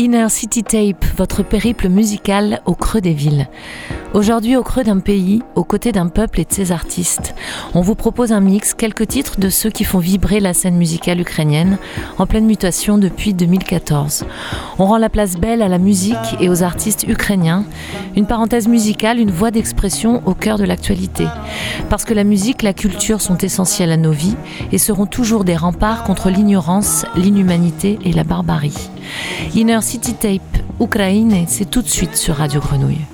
Inner City Tape, votre périple musical au creux des villes. Aujourd'hui, au creux d'un pays, aux côtés d'un peuple et de ses artistes, on vous propose un mix, quelques titres de ceux qui font vibrer la scène musicale ukrainienne, en pleine mutation depuis 2014. On rend la place belle à la musique et aux artistes ukrainiens, une parenthèse musicale, une voie d'expression au cœur de l'actualité. Parce que la musique, la culture sont essentielles à nos vies et seront toujours des remparts contre l'ignorance, l'inhumanité et la barbarie. Inner City Tape, Ukraine, c'est tout de suite sur Radio Grenouille.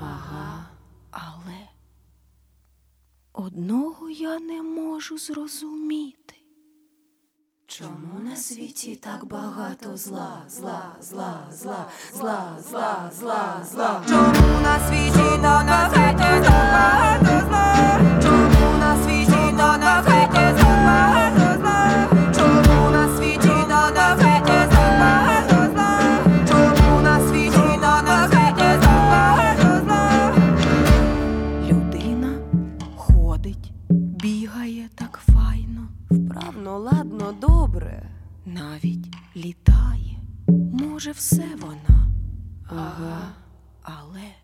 Ага, але одного я не можу зрозуміти. Чому на світі так багато зла, зла, зла, зла, зла, зла, зла, зла? Чому на світі так багато зла? Може, все вона. Ага, але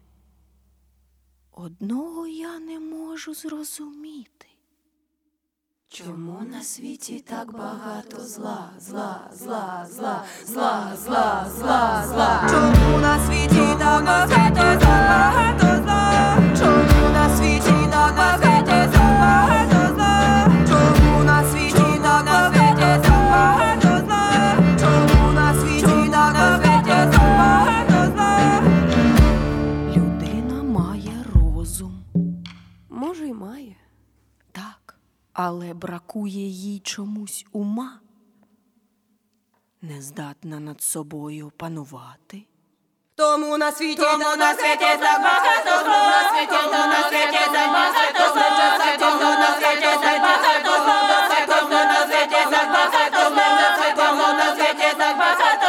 одного я не можу зрозуміти. Чому на світі так багато зла, зла, зла, зла, зла, зла, зла, зла? Чому на світі та на світі так багато зла? Чому на світі та на світі але бракує їй чомусь ума. Не здатна над собою панувати. Тому на світі, тому на світі так багато зла, на світі, тому на світі так багато зла, на світі, тому на світі так багато зла, на світі, тому на світі так багато зла, на світі, тому на світі так багато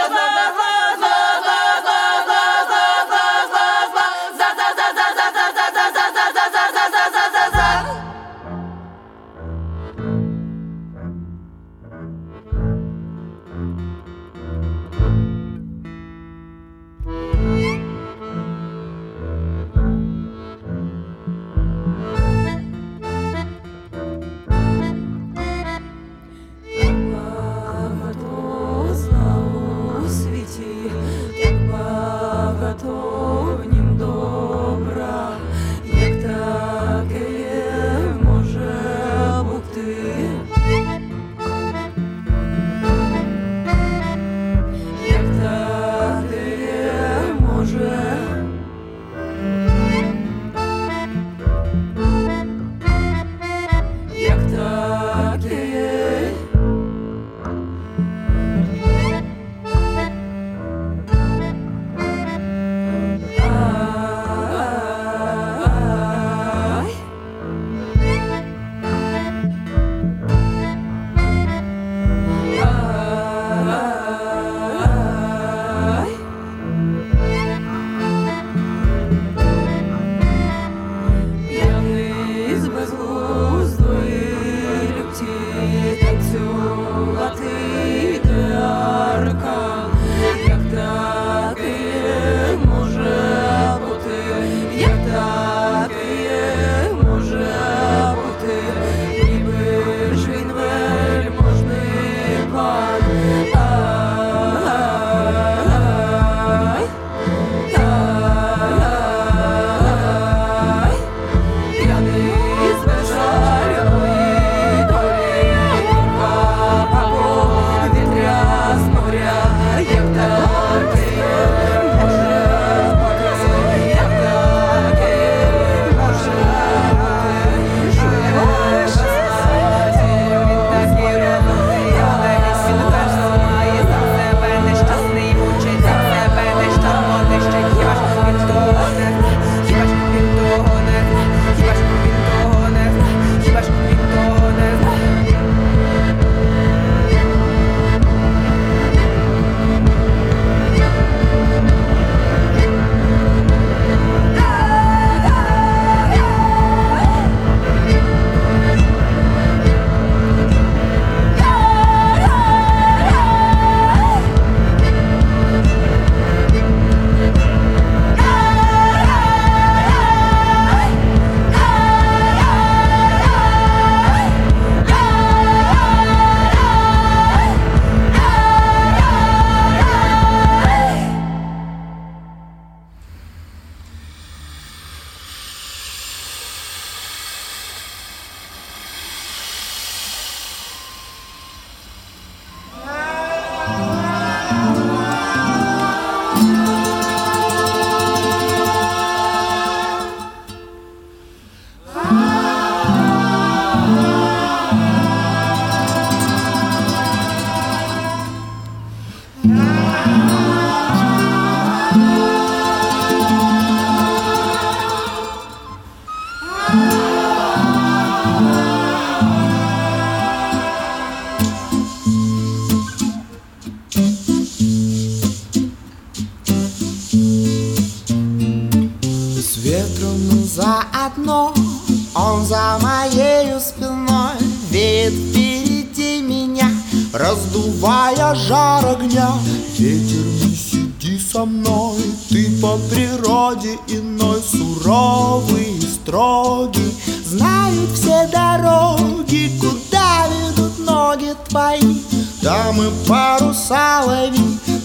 И строгий Знают все дороги Куда ведут ноги твои. Да мы паруса лови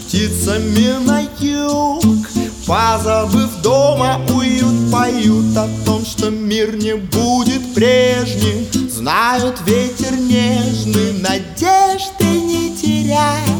Птицами на юг. Позабыв дома уют Поют о том, что мир не будет прежним. Знают ветер нежный Надежды не теряй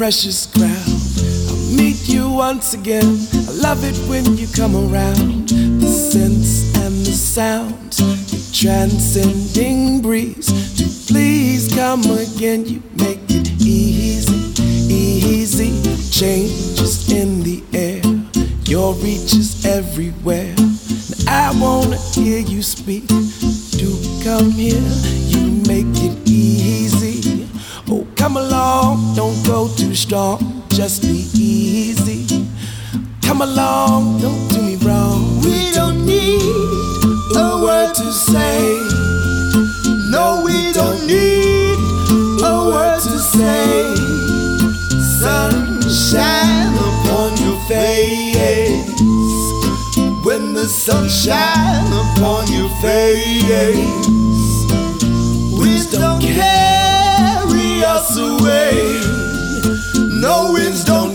precious ground, I'll meet you once again. I love it when you come around. The scents and the sounds, the transcending breeze. To please come again, you make it easy, easy. Changes in the air, your reach is everywhere. Now I wanna hear you speak. Do come here, you come along, don't go too strong, just be easy. Come along, don't do me wrong. We don't need a word to say. No, we don't need a word to say. Sunshine upon your face. When the sunshine upon your face. Away. No winds don't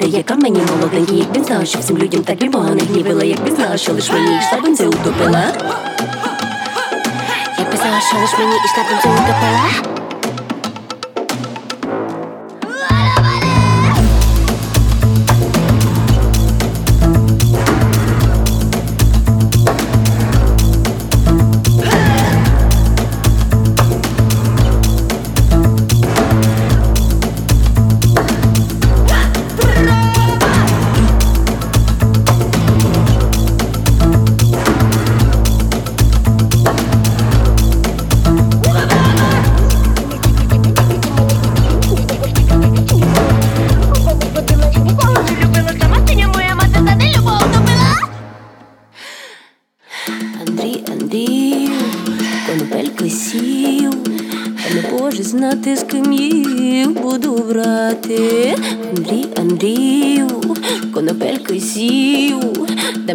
людям яка мені молоденький, як він знав, що всім людям так любого не гнівила, як він знала, що лиш мені йшла бензи утопила. Як би знала, що лиш мені йшла бензи утопила.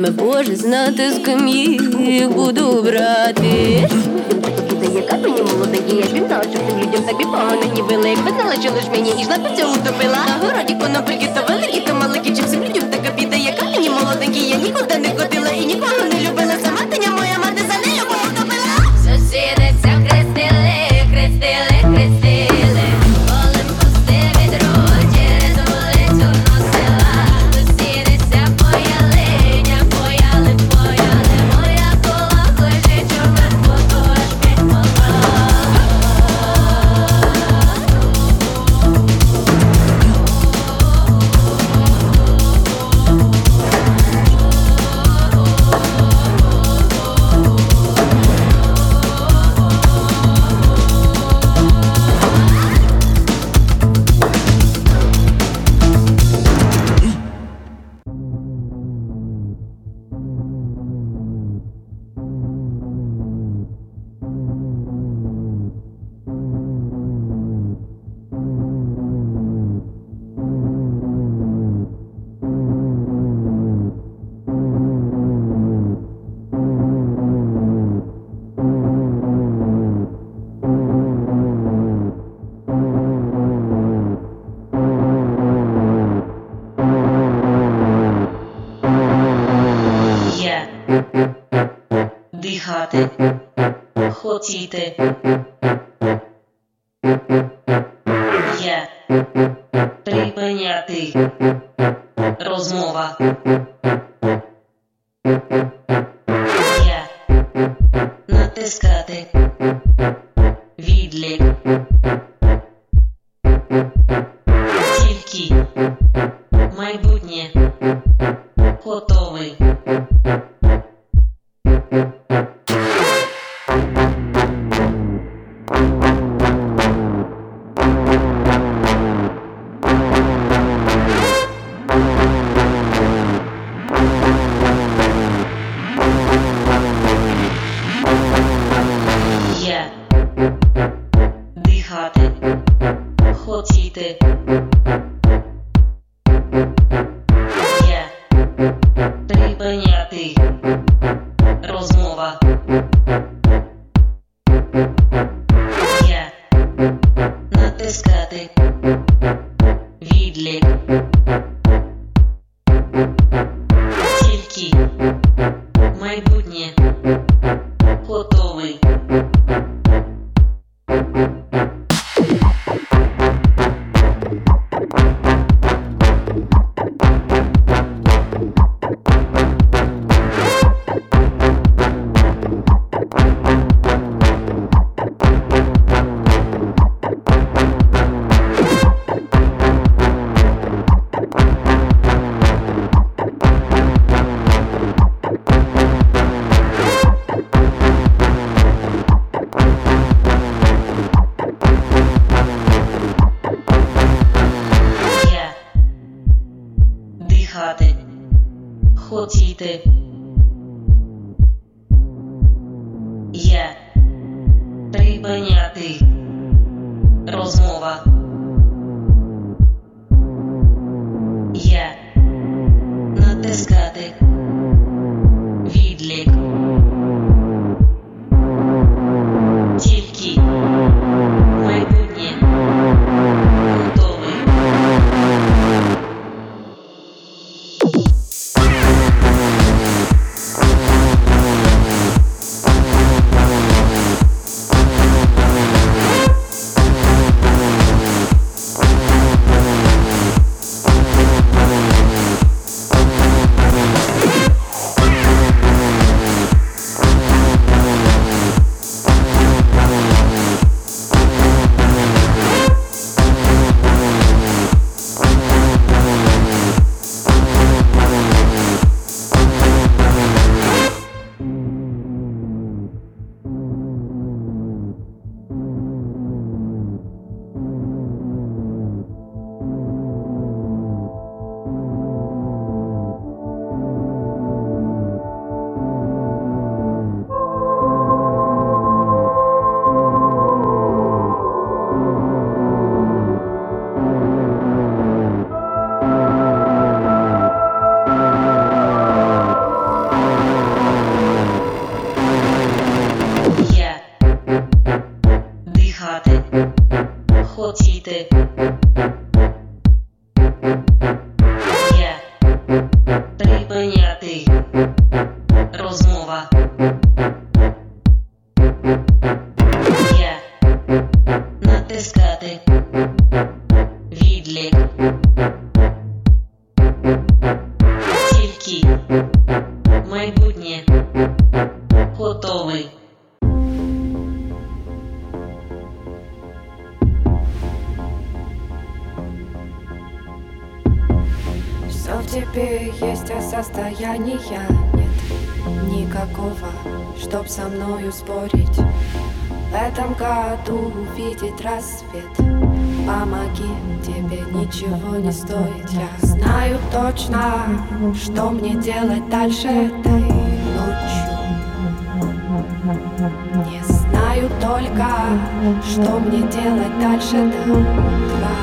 Та боже знати, з ким їх буду брати. Яка мені молоденькі, як він знала, що цим людям так погано гнівили, якби знала, що лиш мені і жла цьому утопила. На городі конопельки то великі, то маленькі, чи всім людям Potoi. мне делать дальше этой ночью? Не знаю только, что мне делать дальше до утра.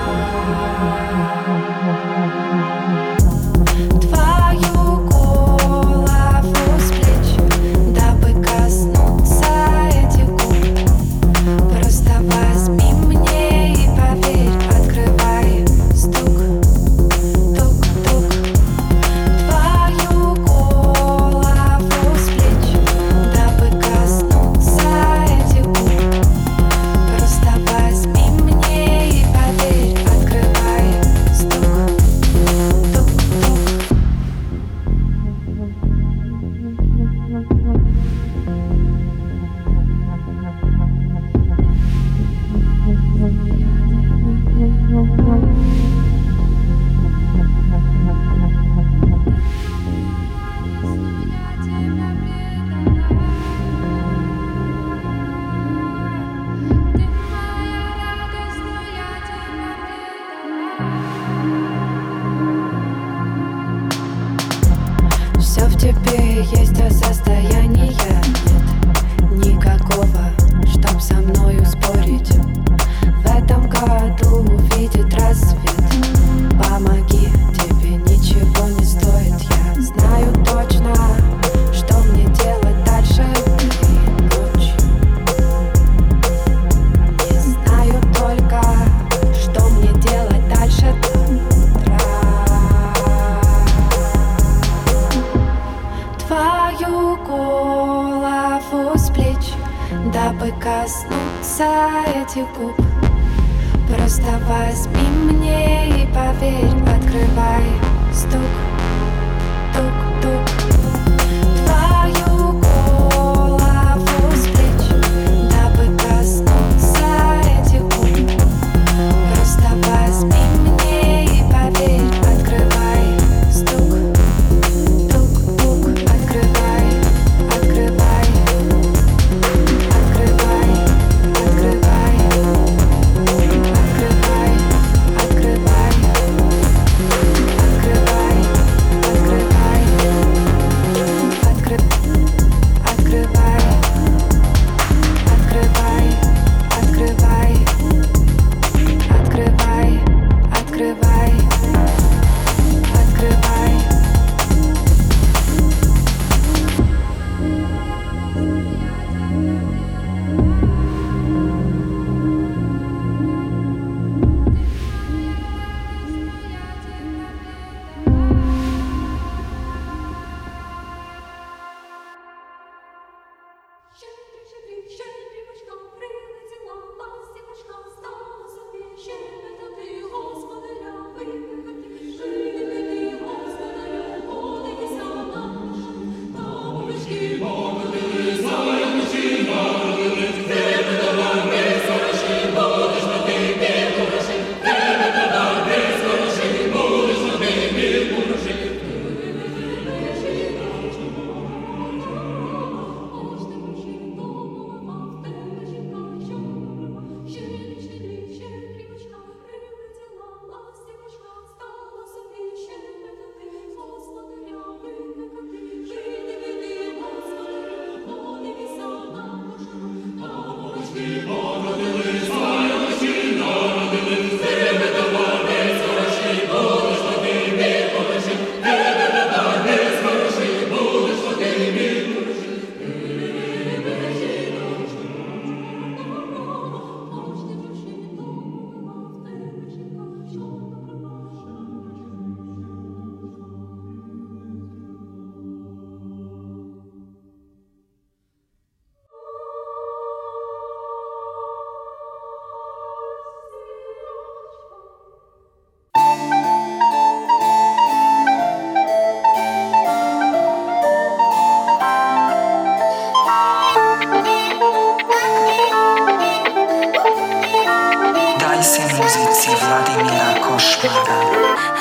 Tick-tock.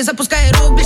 собі, запускає рук,